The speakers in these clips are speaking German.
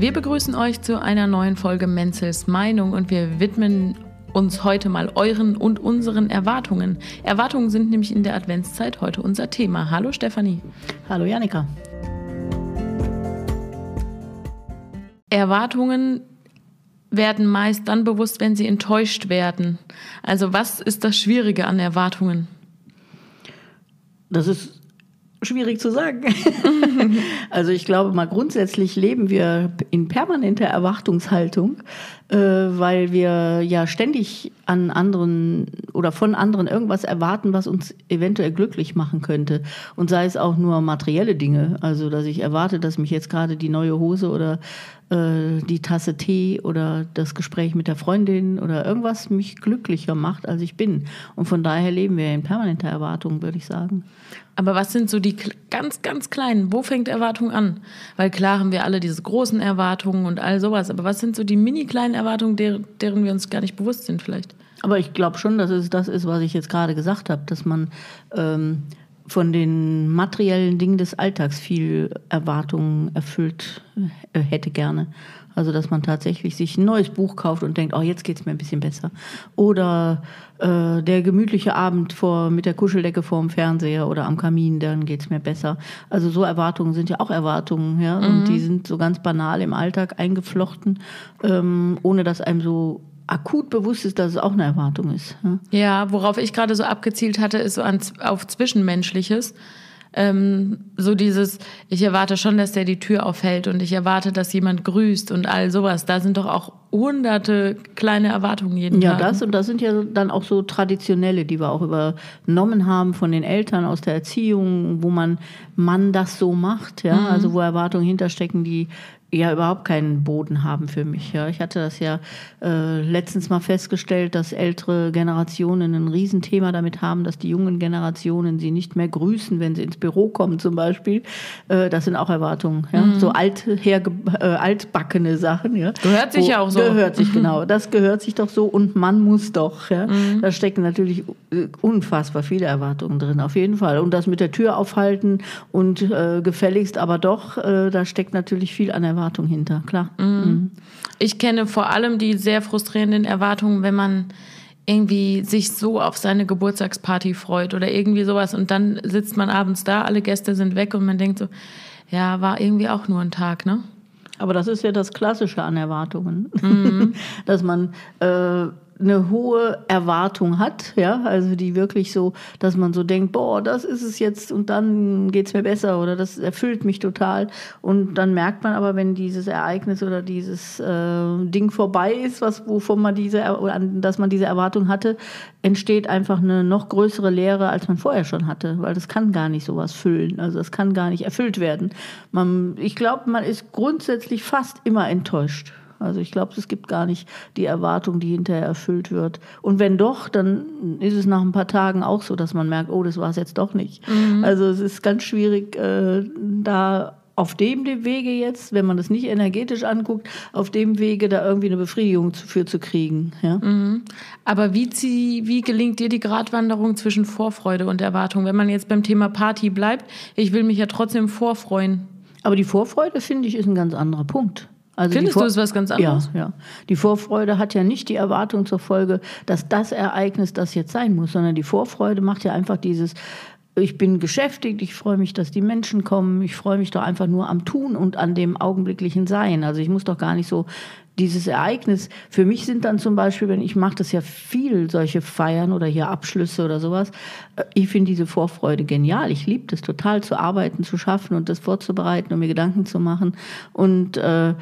Wir begrüßen euch zu einer neuen Folge Menzels Meinung und wir widmen uns heute mal euren und unseren Erwartungen. Erwartungen sind nämlich in der Adventszeit heute unser Thema. Hallo Stefanie. Hallo Janika. Erwartungen werden meist dann bewusst, wenn sie enttäuscht werden. Also was ist das Schwierige an Erwartungen? Das ist schwierig zu sagen. also ich glaube mal grundsätzlich leben wir in permanenter Erwartungshaltung, äh, weil wir ja ständig an anderen oder von anderen irgendwas erwarten, was uns eventuell glücklich machen könnte. Und sei es auch nur materielle Dinge. Also dass ich erwarte, dass mich jetzt gerade die neue Hose oder äh, die Tasse Tee oder das Gespräch mit der Freundin oder irgendwas mich glücklicher macht, als ich bin. Und von daher leben wir in permanenter Erwartung, würde ich sagen. Aber was sind so die ganz, ganz kleinen? Wo fängt Erwartung an? Weil klar haben wir alle diese großen Erwartungen und all sowas. Aber was sind so die mini kleinen Erwartungen, deren, deren wir uns gar nicht bewusst sind vielleicht? Aber ich glaube schon, dass es das ist, was ich jetzt gerade gesagt habe, dass man ähm, von den materiellen Dingen des Alltags viel Erwartungen erfüllt äh, hätte gerne. Also dass man tatsächlich sich ein neues Buch kauft und denkt, oh, jetzt geht's mir ein bisschen besser. Oder äh, der gemütliche Abend vor, mit der Kuscheldecke vor dem Fernseher oder am Kamin, dann geht's mir besser. Also so Erwartungen sind ja auch Erwartungen, ja. Mhm. Und die sind so ganz banal im Alltag eingeflochten, ähm, ohne dass einem so akut bewusst ist, dass es auch eine Erwartung ist. Ja, ja worauf ich gerade so abgezielt hatte, ist so an, auf Zwischenmenschliches. Ähm, so dieses, ich erwarte schon, dass der die Tür aufhält und ich erwarte, dass jemand grüßt und all sowas. Da sind doch auch hunderte kleine Erwartungen jeden ja, Tag. Ja, das und das sind ja dann auch so traditionelle, die wir auch übernommen haben von den Eltern aus der Erziehung, wo man Mann das so macht, ja, mhm. also wo Erwartungen hinterstecken, die ja überhaupt keinen Boden haben für mich. Ja, ich hatte das ja äh, letztens mal festgestellt, dass ältere Generationen ein Riesenthema damit haben, dass die jungen Generationen sie nicht mehr grüßen, wenn sie ins Büro kommen zum Beispiel. Äh, das sind auch Erwartungen, ja, mhm. so alt herge äh, altbackene Sachen. Ja, gehört sich ja auch so. Gehört sich genau. Das gehört sich doch so und man muss doch. Ja, mhm. da stecken natürlich äh, unfassbar viele Erwartungen drin, auf jeden Fall. Und das mit der Tür aufhalten und äh, gefälligst, aber doch, äh, da steckt natürlich viel an Erwartungen Erwartung hinter, klar. Mhm. Mhm. Ich kenne vor allem die sehr frustrierenden Erwartungen, wenn man irgendwie sich so auf seine Geburtstagsparty freut oder irgendwie sowas und dann sitzt man abends da, alle Gäste sind weg und man denkt so, ja, war irgendwie auch nur ein Tag, ne? Aber das ist ja das Klassische an Erwartungen, mhm. dass man äh, eine hohe Erwartung hat, ja, also die wirklich so, dass man so denkt, boah, das ist es jetzt und dann geht's mir besser oder das erfüllt mich total und dann merkt man aber, wenn dieses Ereignis oder dieses äh, Ding vorbei ist, was wovon man diese, dass man diese Erwartung hatte, entsteht einfach eine noch größere Leere, als man vorher schon hatte, weil das kann gar nicht sowas füllen, also das kann gar nicht erfüllt werden. Man, ich glaube, man ist grundsätzlich fast immer enttäuscht. Also ich glaube, es gibt gar nicht die Erwartung, die hinterher erfüllt wird. Und wenn doch, dann ist es nach ein paar Tagen auch so, dass man merkt, oh, das war es jetzt doch nicht. Mhm. Also es ist ganz schwierig, äh, da auf dem Wege jetzt, wenn man das nicht energetisch anguckt, auf dem Wege da irgendwie eine Befriedigung für zu kriegen. Ja? Mhm. Aber wie, sie, wie gelingt dir die Gratwanderung zwischen Vorfreude und Erwartung? Wenn man jetzt beim Thema Party bleibt, ich will mich ja trotzdem vorfreuen. Aber die Vorfreude, finde ich, ist ein ganz anderer Punkt. Also Findest du es was ganz anderes? Ja, ja. Die Vorfreude hat ja nicht die Erwartung zur Folge, dass das Ereignis das jetzt sein muss, sondern die Vorfreude macht ja einfach dieses, ich bin geschäftigt, ich freue mich, dass die Menschen kommen, ich freue mich doch einfach nur am Tun und an dem augenblicklichen Sein. Also ich muss doch gar nicht so dieses Ereignis. Für mich sind dann zum Beispiel, wenn ich mache das ja viel, solche Feiern oder hier Abschlüsse oder sowas. Äh, ich finde diese Vorfreude genial. Ich liebe das total zu arbeiten, zu schaffen und das vorzubereiten und mir Gedanken zu machen. Und äh,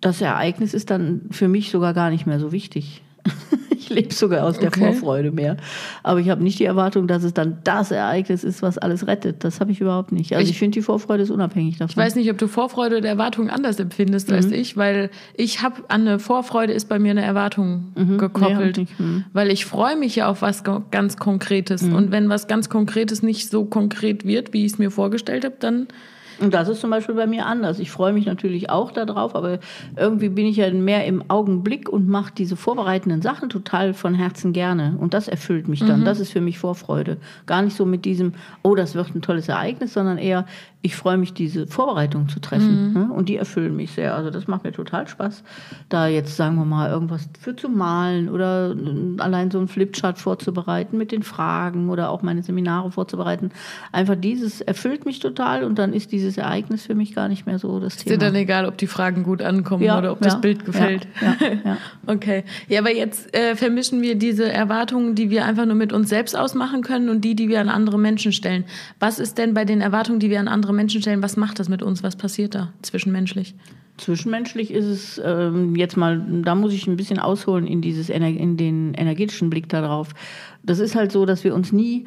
das Ereignis ist dann für mich sogar gar nicht mehr so wichtig. ich lebe sogar aus der okay. Vorfreude mehr. Aber ich habe nicht die Erwartung, dass es dann das Ereignis ist, was alles rettet. Das habe ich überhaupt nicht. Also ich, ich finde, die Vorfreude ist unabhängig davon. Ich weiß nicht, ob du Vorfreude oder Erwartung anders empfindest mhm. als ich, weil ich habe an eine Vorfreude ist bei mir eine Erwartung mhm. gekoppelt. Nee, mhm. Weil ich freue mich ja auf was ganz Konkretes. Mhm. Und wenn was ganz Konkretes nicht so konkret wird, wie ich es mir vorgestellt habe, dann Und das ist zum Beispiel bei mir anders. Ich freue mich natürlich auch darauf, aber irgendwie bin ich ja mehr im Augenblick und mache diese vorbereitenden Sachen total von Herzen gerne. Und das erfüllt mich dann. Mhm. Das ist für mich Vorfreude. Gar nicht so mit diesem, oh, das wird ein tolles Ereignis, sondern eher, ich freue mich, diese Vorbereitung zu treffen. Mhm. Ne? Und die erfüllen mich sehr. Also das macht mir total Spaß, da jetzt, sagen wir mal, irgendwas für zu malen oder allein so einen Flipchart vorzubereiten mit den Fragen oder auch meine Seminare vorzubereiten. Einfach dieses erfüllt mich total und dann ist dieses Ereignis für mich gar nicht mehr so das ist Thema. Ist dir dann egal, ob die Fragen gut ankommen ja, oder ob ja, das Bild gefällt? Ja, ja, okay. Ja, aber jetzt äh, vermischen wir diese Erwartungen, die wir einfach nur mit uns selbst ausmachen können und die, die wir an andere Menschen stellen. Was ist denn bei den Erwartungen, die wir an andere andere Menschen stellen. Was macht das mit uns? Was passiert da zwischenmenschlich? Zwischenmenschlich ist es ähm, jetzt mal, da muss ich ein bisschen ausholen in, dieses, in den energetischen Blick darauf. Das ist halt so, dass wir uns nie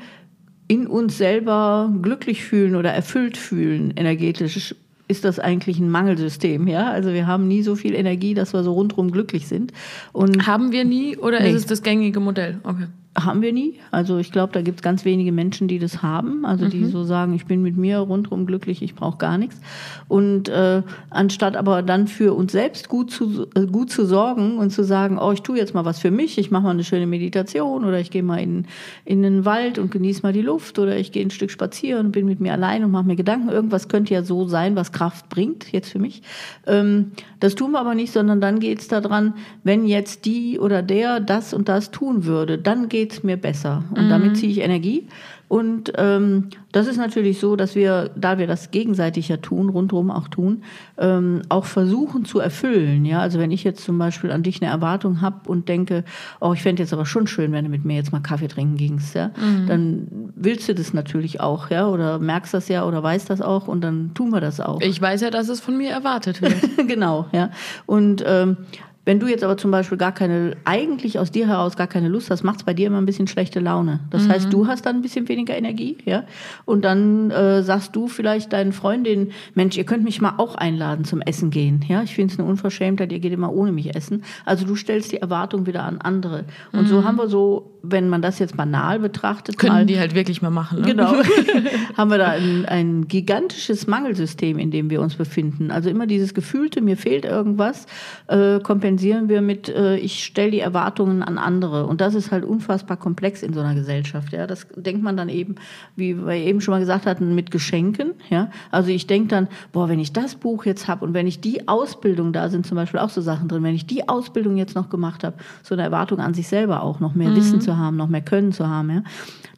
in uns selber glücklich fühlen oder erfüllt fühlen, energetisch ist das eigentlich ein Mangelsystem, ja? Also wir haben nie so viel Energie, dass wir so rundherum glücklich sind. Und haben wir nie oder nee. ist es das gängige Modell? Okay haben wir nie. Also ich glaube, da gibt es ganz wenige Menschen, die das haben. Also die mhm. so sagen, ich bin mit mir rundherum glücklich, ich brauche gar nichts. Und äh, anstatt aber dann für uns selbst gut zu, äh, gut zu sorgen und zu sagen, oh, ich tue jetzt mal was für mich, ich mache mal eine schöne Meditation oder ich gehe mal in, in den Wald und genieße mal die Luft oder ich gehe ein Stück spazieren und bin mit mir allein und mache mir Gedanken. Irgendwas könnte ja so sein, was Kraft bringt, jetzt für mich. Ähm, das tun wir aber nicht, sondern dann geht es daran, wenn jetzt die oder der das und das tun würde, dann geht es mir besser. Und mhm. damit ziehe ich Energie. Und ähm, das ist natürlich so, dass wir, da wir das gegenseitig ja tun, rundherum auch tun, ähm, auch versuchen zu erfüllen. Ja, also wenn ich jetzt zum Beispiel an dich eine Erwartung habe und denke, oh, ich fände jetzt aber schon schön, wenn du mit mir jetzt mal Kaffee trinken gingst, ja, mhm. dann willst du das natürlich auch, ja, oder merkst das ja oder weißt das auch und dann tun wir das auch. Ich weiß ja, dass es von mir erwartet wird. genau, ja. Und ähm, wenn du jetzt aber zum Beispiel gar keine, eigentlich aus dir heraus gar keine Lust hast, macht es bei dir immer ein bisschen schlechte Laune. Das mhm. heißt, du hast dann ein bisschen weniger Energie, ja. Und dann äh, sagst du vielleicht deinen Freundinnen, Mensch, ihr könnt mich mal auch einladen zum Essen gehen. Ja, ich finde es eine Unverschämtheit, ihr geht immer ohne mich essen. Also du stellst die Erwartung wieder an andere. Und mhm. so haben wir so, wenn man das jetzt banal betrachtet, können mal, die halt wirklich mal machen. Ne? Genau. haben wir da ein, ein gigantisches Mangelsystem, in dem wir uns befinden. Also immer dieses Gefühlte, mir fehlt irgendwas, äh, kompensiert kompensieren wir mit, äh, ich stelle die Erwartungen an andere. Und das ist halt unfassbar komplex in so einer Gesellschaft. Ja? Das denkt man dann eben, wie wir eben schon mal gesagt hatten, mit Geschenken. Ja? Also ich denke dann, boah, wenn ich das Buch jetzt habe und wenn ich die Ausbildung, da sind zum Beispiel auch so Sachen drin, wenn ich die Ausbildung jetzt noch gemacht habe, so eine Erwartung an sich selber auch, noch mehr mhm. Wissen zu haben, noch mehr Können zu haben, ja?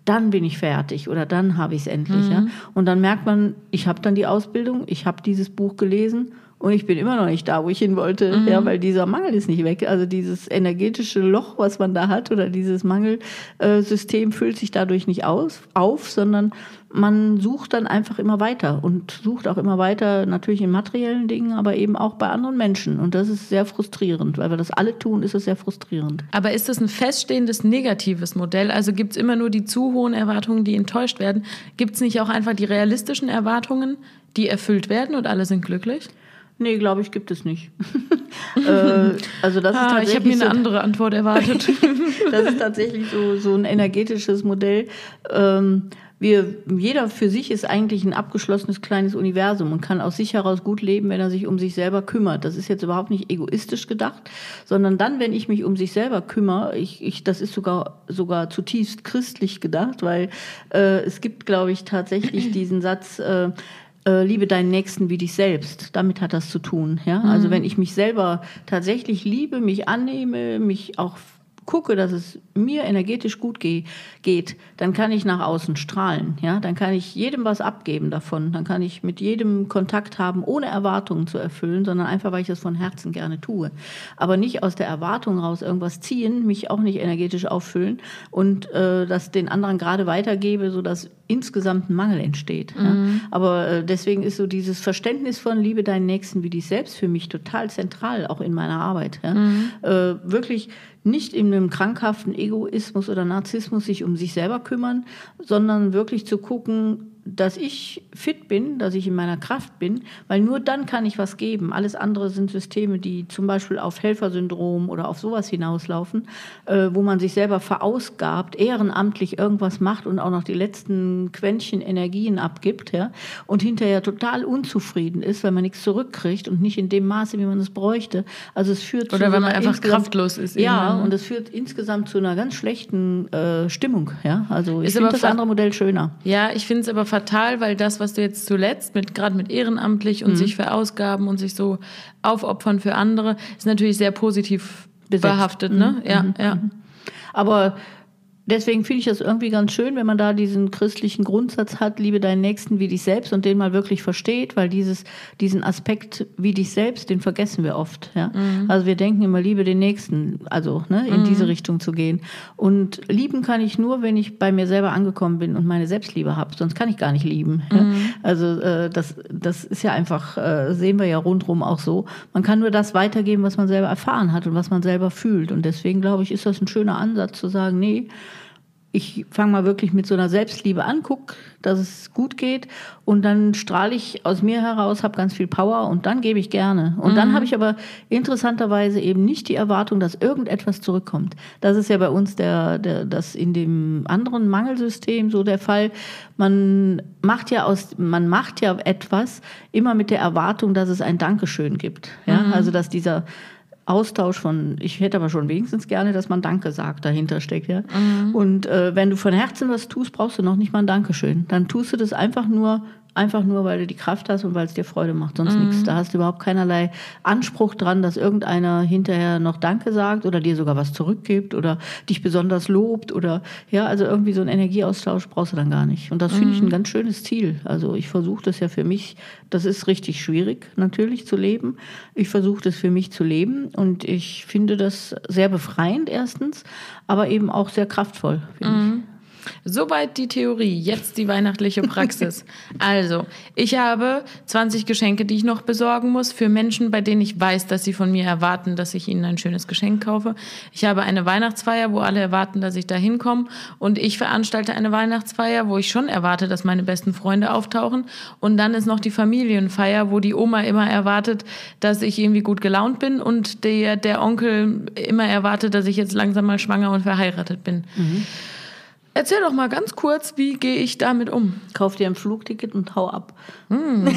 dann bin ich fertig oder dann habe ich es endlich. Mhm. Ja? Und dann merkt man, ich habe dann die Ausbildung, ich habe dieses Buch gelesen und ich bin immer noch nicht da, wo ich hin wollte, mhm. ja, weil dieser Mangel ist nicht weg. Also dieses energetische Loch, was man da hat, oder dieses Mangelsystem füllt sich dadurch nicht aus, auf, sondern man sucht dann einfach immer weiter und sucht auch immer weiter natürlich in materiellen Dingen, aber eben auch bei anderen Menschen. Und das ist sehr frustrierend, weil wir das alle tun, ist es sehr frustrierend. Aber ist das ein feststehendes negatives Modell? Also gibt es immer nur die zu hohen Erwartungen, die enttäuscht werden? Gibt es nicht auch einfach die realistischen Erwartungen, die erfüllt werden und alle sind glücklich? Nee, glaube ich, gibt es nicht. äh, also das ah, ist tatsächlich ich habe mir eine so, andere Antwort erwartet. das ist tatsächlich so, so ein energetisches Modell. Ähm, wir, jeder für sich ist eigentlich ein abgeschlossenes kleines Universum und kann aus sich heraus gut leben, wenn er sich um sich selber kümmert. Das ist jetzt überhaupt nicht egoistisch gedacht, sondern dann, wenn ich mich um sich selber kümmere, ich, ich, das ist sogar, sogar zutiefst christlich gedacht, weil äh, es gibt, glaube ich, tatsächlich diesen Satz, äh, äh, liebe deinen Nächsten wie dich selbst. Damit hat das zu tun. Ja? Also mhm. Also wenn ich mich selber tatsächlich liebe, mich annehme, mich auch gucke, dass es mir energetisch gut ge geht, dann kann ich nach außen strahlen. Ja? Dann kann ich jedem was abgeben davon. Dann kann ich mit jedem Kontakt haben, ohne Erwartungen zu erfüllen, sondern einfach, weil ich das von Herzen gerne tue. Aber nicht aus der Erwartung raus irgendwas ziehen, mich auch nicht energetisch auffüllen und äh, das den anderen gerade weitergebe, sodass insgesamt ein Mangel entsteht. Mhm. Ja? Aber äh, deswegen ist so dieses Verständnis von Liebe deinen Nächsten wie dich selbst für mich total zentral, auch in meiner Arbeit. Ja? Mhm. Äh, wirklich nicht in einem krankhaften Egoismus oder Narzissmus sich um sich selber kümmern, sondern wirklich zu gucken, dass ich fit bin, dass ich in meiner Kraft bin, weil nur dann kann ich was geben. Alles andere sind Systeme, die zum Beispiel auf Helfersyndrom oder auf sowas hinauslaufen, äh, wo man sich selber verausgabt, ehrenamtlich irgendwas macht und auch noch die letzten Quäntchen Energien abgibt ja, und hinterher total unzufrieden ist, weil man nichts zurückkriegt und nicht in dem Maße, wie man es bräuchte. Also es führt oder wenn man einfach kraftlos ist. Ja, ne? und es führt insgesamt zu einer ganz schlechten äh, Stimmung. Ja, also ich finde das andere Modell schöner. Ja, ich finde es aber fatal, weil das, was du jetzt zuletzt mit gerade mit ehrenamtlich und mhm. sich verausgaben und sich so aufopfern für andere, ist natürlich sehr positiv Besetzt. behaftet, ne? Mhm. Ja, mhm. ja. Aber deswegen finde ich das irgendwie ganz schön, wenn man da diesen christlichen Grundsatz hat, liebe deinen Nächsten wie dich selbst und den mal wirklich versteht, weil dieses, diesen Aspekt wie dich selbst, den vergessen wir oft. Ja? Mhm. Also wir denken immer, liebe den Nächsten, also ne, in mhm. diese Richtung zu gehen. Und lieben kann ich nur, wenn ich bei mir selber angekommen bin und meine Selbstliebe habe, sonst kann ich gar nicht lieben. Mhm. Ja? Also äh, das, das ist ja einfach, äh, sehen wir ja rundherum auch so. Man kann nur das weitergeben, was man selber erfahren hat und was man selber fühlt. Und deswegen glaube ich, ist das ein schöner Ansatz zu sagen, nee, ich fange mal wirklich mit so einer Selbstliebe an, guck, dass es gut geht und dann strahle ich aus mir heraus, habe ganz viel Power und dann gebe ich gerne. Und mhm. dann habe ich aber interessanterweise eben nicht die Erwartung, dass irgendetwas zurückkommt. Das ist ja bei uns der, der das in dem anderen Mangelsystem so der Fall. Man macht ja aus, man macht ja etwas immer mit der Erwartung, dass es ein Dankeschön gibt. Ja, mhm. also dass dieser Austausch von, ich hätte aber schon wenigstens gerne, dass man Danke sagt, dahinter steckt. Ja? Mhm. Und äh, wenn du von Herzen was tust, brauchst du noch nicht mal ein Dankeschön. Dann tust du das einfach nur Einfach nur, weil du die Kraft hast und weil es dir Freude macht, sonst mhm. nichts. Da hast du überhaupt keinerlei Anspruch dran, dass irgendeiner hinterher noch Danke sagt oder dir sogar was zurückgibt oder dich besonders lobt oder ja, also irgendwie so einen Energieaustausch brauchst du dann gar nicht. Und das mhm. finde ich ein ganz schönes Ziel. Also ich versuche das ja für mich, das ist richtig schwierig natürlich zu leben. Ich versuche das für mich zu leben und ich finde das sehr befreiend erstens, aber eben auch sehr kraftvoll, finde mhm. ich. Soweit die Theorie, jetzt die weihnachtliche Praxis. also, ich habe 20 Geschenke, die ich noch besorgen muss für Menschen, bei denen ich weiß, dass sie von mir erwarten, dass ich ihnen ein schönes Geschenk kaufe. Ich habe eine Weihnachtsfeier, wo alle erwarten, dass ich da hinkomme. Und ich veranstalte eine Weihnachtsfeier, wo ich schon erwarte, dass meine besten Freunde auftauchen. Und dann ist noch die Familienfeier, wo die Oma immer erwartet, dass ich irgendwie gut gelaunt bin und der, der Onkel immer erwartet, dass ich jetzt langsam mal schwanger und verheiratet bin. Mhm. Erzähl doch mal ganz kurz, wie gehe ich damit um? Kauf dir ein Flugticket und hau ab. Mm.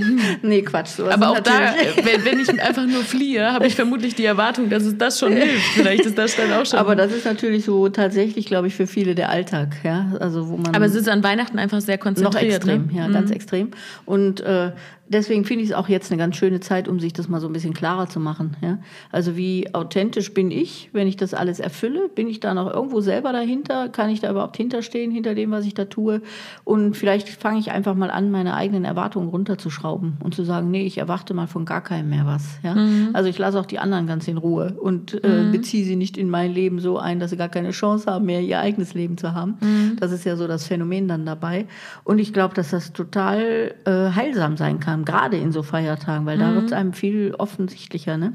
nee, Quatsch. Sowas Aber auch da, wenn, wenn, ich einfach nur fliehe, habe ich vermutlich die Erwartung, dass es das schon hilft. Vielleicht ist das dann auch schon. Aber das ist natürlich so tatsächlich, glaube ich, für viele der Alltag. Ja? Also, wo man Aber es ist an Weihnachten einfach sehr konzentriert. Noch extrem, ne? ja, mhm. ganz extrem. Und äh, deswegen finde ich es auch jetzt eine ganz schöne Zeit, um sich das mal so ein bisschen klarer zu machen. Ja? Also wie authentisch bin ich, wenn ich das alles erfülle? Bin ich da noch irgendwo selber dahinter? Kann ich da überhaupt hinterstehen, hinter dem, was ich da tue? Und vielleicht fange ich einfach mal an, meine eigenen Erwartungen runterzuschrauben und zu sagen, nee, ich erwarte mal von gar keinem mehr was. Ja? Mhm. Also ich lasse auch die anderen ganz in Ruhe und äh, mhm. beziehe sie nicht in mein Leben so ein, dass sie gar keine Chance haben, mehr ihr eigenes Leben zu haben. Mhm. Das ist ja so das Phänomen dann dabei. Und ich glaube, dass das total äh, heilsam sein kann gerade in so Feiertagen, weil mhm. da wird es einem viel offensichtlicher. Ne?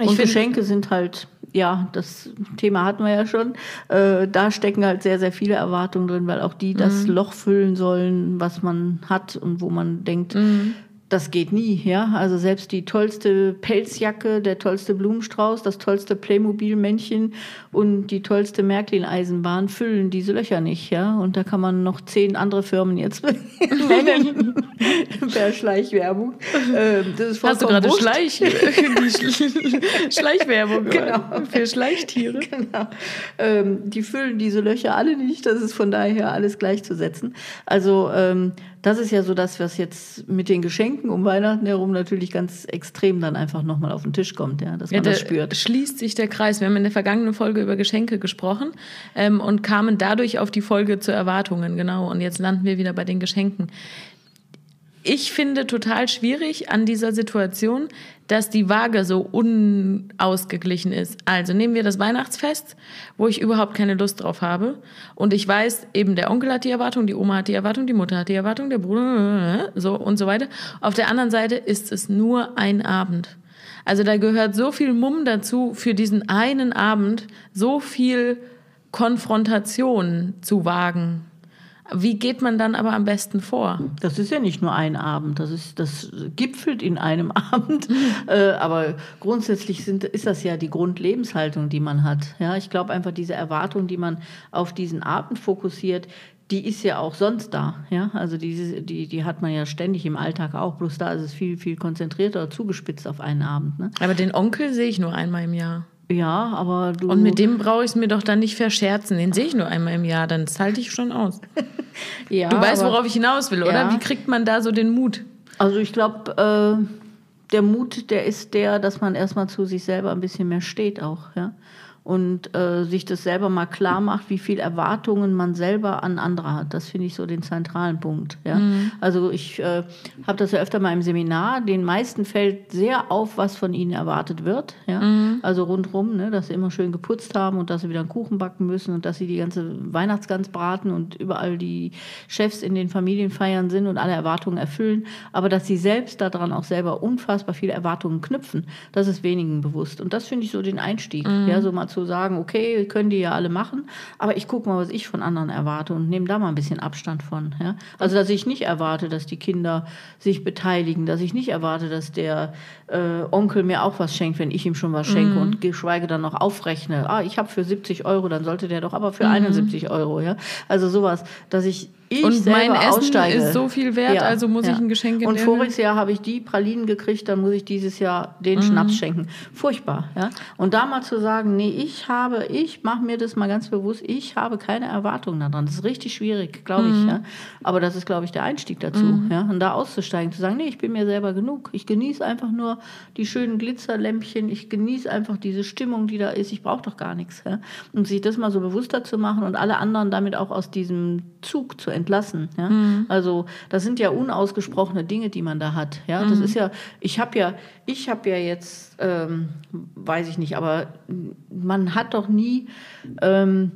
Ich und Geschenke sind halt, ja, das Thema hatten wir ja schon. Äh, da stecken halt sehr, sehr viele Erwartungen drin, weil auch die das mhm. Loch füllen sollen, was man hat und wo man denkt, mhm das geht nie, ja. Also selbst die tollste Pelzjacke, der tollste Blumenstrauß, das tollste Playmobil-Männchen und die tollste Märklin-Eisenbahn füllen diese Löcher nicht, ja. Und da kann man noch zehn andere Firmen jetzt nennen per Schleichwerbung. Ähm, das ist Hast du gerade Schleich, Schleichwerbung genau. für Schleichtiere? Genau. Ähm, die füllen diese Löcher alle nicht. Das ist von daher alles gleichzusetzen. Also ähm, das ist ja so das, was jetzt mit den Geschenken um Weihnachten herum natürlich ganz extrem dann einfach nochmal auf den Tisch kommt, ja, dass man ja, das spürt. Schließt sich der Kreis. Wir haben in der vergangenen Folge über Geschenke gesprochen ähm, und kamen dadurch auf die Folge zu Erwartungen, genau. Und jetzt landen wir wieder bei den Geschenken ich finde total schwierig an dieser Situation, dass die Waage so unausgeglichen ist. Also nehmen wir das Weihnachtsfest, wo ich überhaupt keine Lust drauf habe. Und ich weiß, eben der Onkel hat die Erwartung, die Oma hat die Erwartung, die Mutter hat die Erwartung, der Bruder, so und so weiter. Auf der anderen Seite ist es nur ein Abend. Also da gehört so viel Mumm dazu, für diesen einen Abend so viel Konfrontation zu wagen Wie geht man dann aber am besten vor? Das ist ja nicht nur ein Abend, das, ist, das gipfelt in einem Abend. Äh, aber grundsätzlich sind, ist das ja die Grundlebenshaltung, die man hat. Ja, ich glaube einfach, diese Erwartung, die man auf diesen Abend fokussiert, die ist ja auch sonst da. Ja? Also diese, die, die hat man ja ständig im Alltag auch. Bloß da ist es viel, viel konzentrierter, zugespitzt auf einen Abend. Ne? Aber den Onkel sehe ich nur einmal im Jahr. Ja, aber du. Und mit dem brauche ich es mir doch dann nicht verscherzen. Den sehe ich nur einmal im Jahr, dann halte ich schon aus. ja, du weißt, worauf ich hinaus will, oder? Ja. Wie kriegt man da so den Mut? Also ich glaube, äh, der Mut, der ist der, dass man erstmal zu sich selber ein bisschen mehr steht auch, ja und äh, sich das selber mal klar macht, wie viel Erwartungen man selber an andere hat. Das finde ich so den zentralen Punkt. Ja? Mhm. Also ich äh, habe das ja öfter mal im Seminar. Den meisten fällt sehr auf, was von ihnen erwartet wird. Ja? Mhm. Also rundherum, ne, dass sie immer schön geputzt haben und dass sie wieder einen Kuchen backen müssen und dass sie die ganze Weihnachtsgans braten und überall die Chefs in den Familienfeiern sind und alle Erwartungen erfüllen. Aber dass sie selbst daran auch selber unfassbar viele Erwartungen knüpfen, das ist wenigen bewusst. Und das finde ich so den Einstieg. Mhm. Ja, so mal zu sagen, okay, können die ja alle machen, aber ich gucke mal, was ich von anderen erwarte und nehme da mal ein bisschen Abstand von. Ja? Also, dass ich nicht erwarte, dass die Kinder sich beteiligen, dass ich nicht erwarte, dass der äh, Onkel mir auch was schenkt, wenn ich ihm schon was schenke mhm. und geschweige dann noch aufrechne. Ah, ich habe für 70 Euro, dann sollte der doch aber für mhm. 71 Euro. Ja? Also sowas, dass ich ich und mein Essen aussteige. ist so viel wert, ja, also muss ja. ich ein Geschenk Und voriges Jahr habe ich die Pralinen gekriegt, dann muss ich dieses Jahr den mhm. Schnaps schenken. Furchtbar, ja. Und da mal zu sagen, nee, ich habe, ich mache mir das mal ganz bewusst, ich habe keine Erwartungen daran. Das ist richtig schwierig, glaube mhm. ich, ja. Aber das ist, glaube ich, der Einstieg dazu, mhm. ja. Und da auszusteigen, zu sagen, nee, ich bin mir selber genug. Ich genieße einfach nur die schönen Glitzerlämpchen, ich genieße einfach diese Stimmung, die da ist. Ich brauche doch gar nichts, ja. Und sich das mal so bewusster zu machen und alle anderen damit auch aus diesem Zug zu entlassen. Ja? Mhm. Also das sind ja unausgesprochene Dinge, die man da hat. Ja, das mhm. ist ja, ich habe ja, ich habe ja jetzt, ähm, weiß ich nicht, aber man hat doch nie ähm,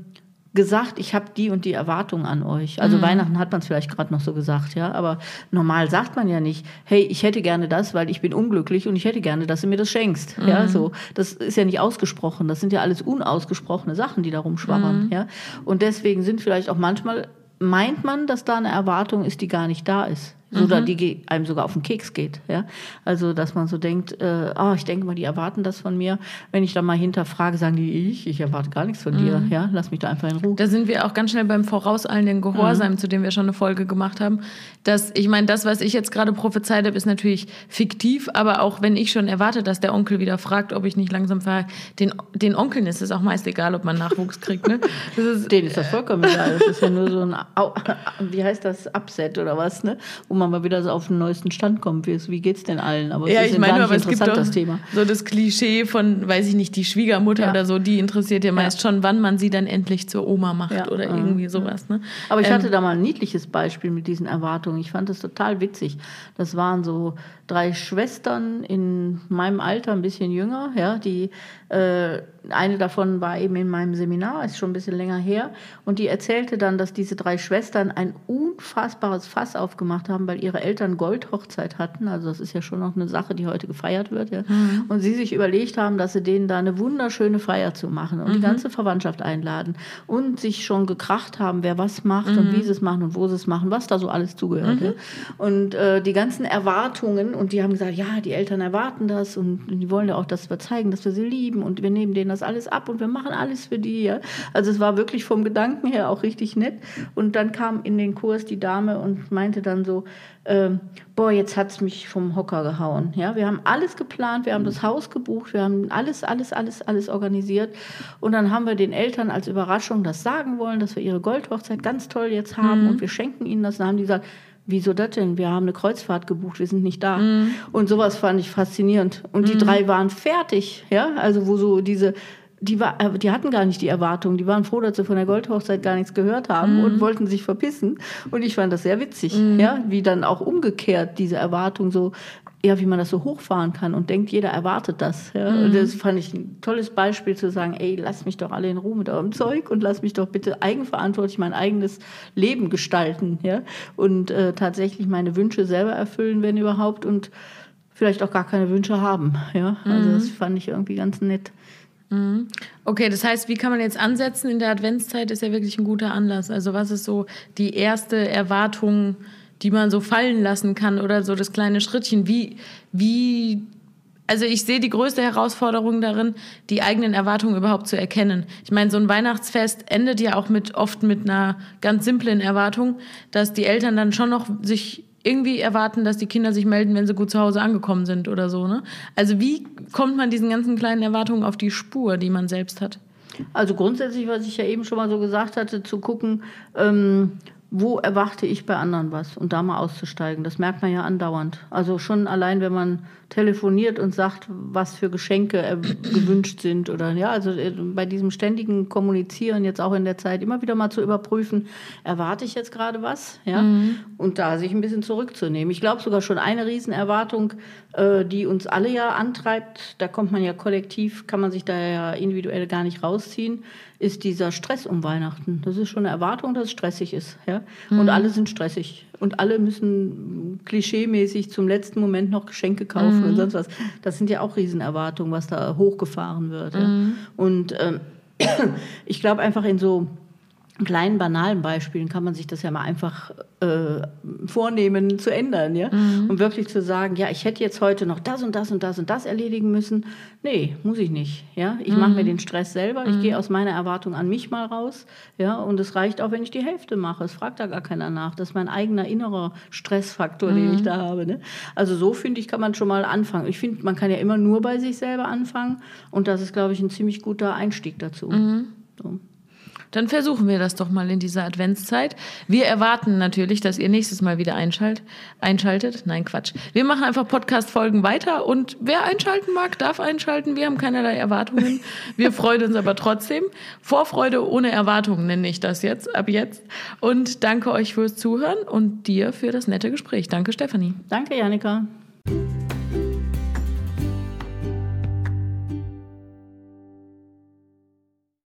gesagt, ich habe die und die Erwartung an euch. Also mhm. Weihnachten hat man es vielleicht gerade noch so gesagt, ja, aber normal sagt man ja nicht, hey, ich hätte gerne das, weil ich bin unglücklich und ich hätte gerne, dass du mir das schenkst. Mhm. Ja, so. Das ist ja nicht ausgesprochen. Das sind ja alles unausgesprochene Sachen, die da rumschwabbern. Mhm. Ja. Und deswegen sind vielleicht auch manchmal meint man, dass da eine Erwartung ist, die gar nicht da ist oder mhm. die einem sogar auf den Keks geht. Ja? Also, dass man so denkt, äh, oh, ich denke mal, die erwarten das von mir. Wenn ich dann mal hinterfrage, sagen die, ich, ich erwarte gar nichts von mhm. dir. Ja? Lass mich da einfach in Ruhe. Da sind wir auch ganz schnell beim vorauseilenden Gehorsam, mhm. zu dem wir schon eine Folge gemacht haben. Dass, ich meine, das, was ich jetzt gerade prophezeit habe, ist natürlich fiktiv, aber auch wenn ich schon erwarte, dass der Onkel wieder fragt, ob ich nicht langsam fahre, den, den Onkeln ist es auch meist egal, ob man Nachwuchs kriegt. Ne? Ist, Denen ist das vollkommen egal. Das ist ja nur so ein, wie heißt das, Upset oder was, ne? wo man mal wieder so auf den neuesten Stand kommt. Wie, geht es denn allen? Aber ja, ich meine, aber es gibt doch das Thema. so das Klischee von, weiß ich nicht, die Schwiegermutter ja. oder so, die interessiert ja meist schon, wann man sie dann endlich zur Oma macht ja. oder irgendwie sowas. Ne? Aber ich ähm, hatte da mal ein niedliches Beispiel mit diesen Erwartungen. Ich fand das total witzig. Das waren so drei Schwestern in meinem Alter, ein bisschen jünger, ja, die äh, eine davon war eben in meinem Seminar, ist schon ein bisschen länger her, und die erzählte dann, dass diese drei Schwestern ein unfassbares Fass aufgemacht haben, weil ihre Eltern Goldhochzeit hatten. Also das ist ja schon noch eine Sache, die heute gefeiert wird. Ja. Mhm. Und sie sich überlegt haben, dass sie denen da eine wunderschöne Feier zu machen und mhm. die ganze Verwandtschaft einladen und sich schon gekracht haben, wer was macht mhm. und wie sie es machen und wo sie es machen, was da so alles zugehört. Ja. Mhm. Und äh, die ganzen Erwartungen, und die haben gesagt, ja, die Eltern erwarten das und die wollen ja auch, dass wir zeigen, dass wir sie lieben und wir nehmen denen das alles ab und wir machen alles für die. Ja. Also es war wirklich vom Gedanken her auch richtig nett. Und dann kam in den Kurs die Dame und meinte dann so, ähm, boah, jetzt hat es mich vom Hocker gehauen. Ja, wir haben alles geplant, wir haben das Haus gebucht, wir haben alles, alles, alles, alles organisiert. Und dann haben wir den Eltern als Überraschung das sagen wollen, dass wir ihre Goldhochzeit ganz toll jetzt haben mhm. und wir schenken ihnen das. Dann haben die gesagt, Wieso das denn? Wir haben eine Kreuzfahrt gebucht, wir sind nicht da. Mhm. Und sowas fand ich faszinierend. Und die mhm. drei waren fertig, ja, also wo so diese die, war, äh, die hatten gar nicht die Erwartung. Die waren froh, dass sie von der Goldhochzeit gar nichts gehört haben mhm. und wollten sich verpissen. Und ich fand das sehr witzig, mhm. ja, wie dann auch umgekehrt diese Erwartung so, ja, wie man das so hochfahren kann und denkt, jeder erwartet das. Ja. Mhm. Und das fand ich ein tolles Beispiel zu sagen, ey, lass mich doch alle in Ruhe mit eurem Zeug und lass mich doch bitte eigenverantwortlich mein eigenes Leben gestalten, ja, und äh, tatsächlich meine Wünsche selber erfüllen, wenn überhaupt, und vielleicht auch gar keine Wünsche haben, ja. Also mhm. das fand ich irgendwie ganz nett. Mhm. Okay, das heißt, wie kann man jetzt ansetzen in der Adventszeit, ist ja wirklich ein guter Anlass. Also was ist so die erste Erwartung, die man so fallen lassen kann oder so das kleine Schrittchen? Wie, wie also ich sehe die größte Herausforderung darin, die eigenen Erwartungen überhaupt zu erkennen. Ich meine, so ein Weihnachtsfest endet ja auch mit oft mit einer ganz simplen Erwartung, dass die Eltern dann schon noch sich irgendwie erwarten, dass die Kinder sich melden, wenn sie gut zu Hause angekommen sind oder so. Ne? Also wie kommt man diesen ganzen kleinen Erwartungen auf die Spur, die man selbst hat? Also grundsätzlich, was ich ja eben schon mal so gesagt hatte, zu gucken, ähm, wo erwarte ich bei anderen was und da mal auszusteigen. Das merkt man ja andauernd. Also schon allein, wenn man telefoniert und sagt, was für Geschenke äh, gewünscht sind oder ja, also äh, bei diesem ständigen Kommunizieren jetzt auch in der Zeit immer wieder mal zu überprüfen, erwarte ich jetzt gerade was, ja, mhm. und da sich ein bisschen zurückzunehmen. Ich glaube sogar schon eine Riesenerwartung, äh, die uns alle ja antreibt, da kommt man ja kollektiv, kann man sich da ja individuell gar nicht rausziehen, ist dieser Stress um Weihnachten. Das ist schon eine Erwartung, dass es stressig ist, ja, und mhm. alle sind stressig und alle müssen klischeemäßig zum letzten Moment noch Geschenke kaufen mhm. Und sonst was. Das sind ja auch Riesenerwartungen, was da hochgefahren wird. Mhm. Ja. Und ähm, ich glaube einfach in so kleinen banalen Beispielen kann man sich das ja mal einfach äh, vornehmen zu ändern, ja, mhm. und wirklich zu sagen, ja, ich hätte jetzt heute noch das und das und das und das erledigen müssen. Nee, muss ich nicht, ja. Ich mhm. mache mir den Stress selber. Ich mhm. gehe aus meiner Erwartung an mich mal raus, ja, und es reicht auch, wenn ich die Hälfte mache. Es fragt da gar keiner nach. Das ist mein eigener innerer Stressfaktor, den ich mhm. da habe. Ne? Also so finde ich, kann man schon mal anfangen. Ich finde, man kann ja immer nur bei sich selber anfangen, und das ist, glaube ich, ein ziemlich guter Einstieg dazu. Mhm. So. Dann versuchen wir das doch mal in dieser Adventszeit. Wir erwarten natürlich, dass ihr nächstes Mal wieder einschalt, einschaltet. Nein, Quatsch. Wir machen einfach Podcast-Folgen weiter und wer einschalten mag, darf einschalten. Wir haben keinerlei Erwartungen. Wir freuen uns aber trotzdem. Vorfreude ohne Erwartungen nenne ich das jetzt, ab jetzt. Und danke euch fürs Zuhören und dir für das nette Gespräch. Danke, Stefanie. Danke, Janika.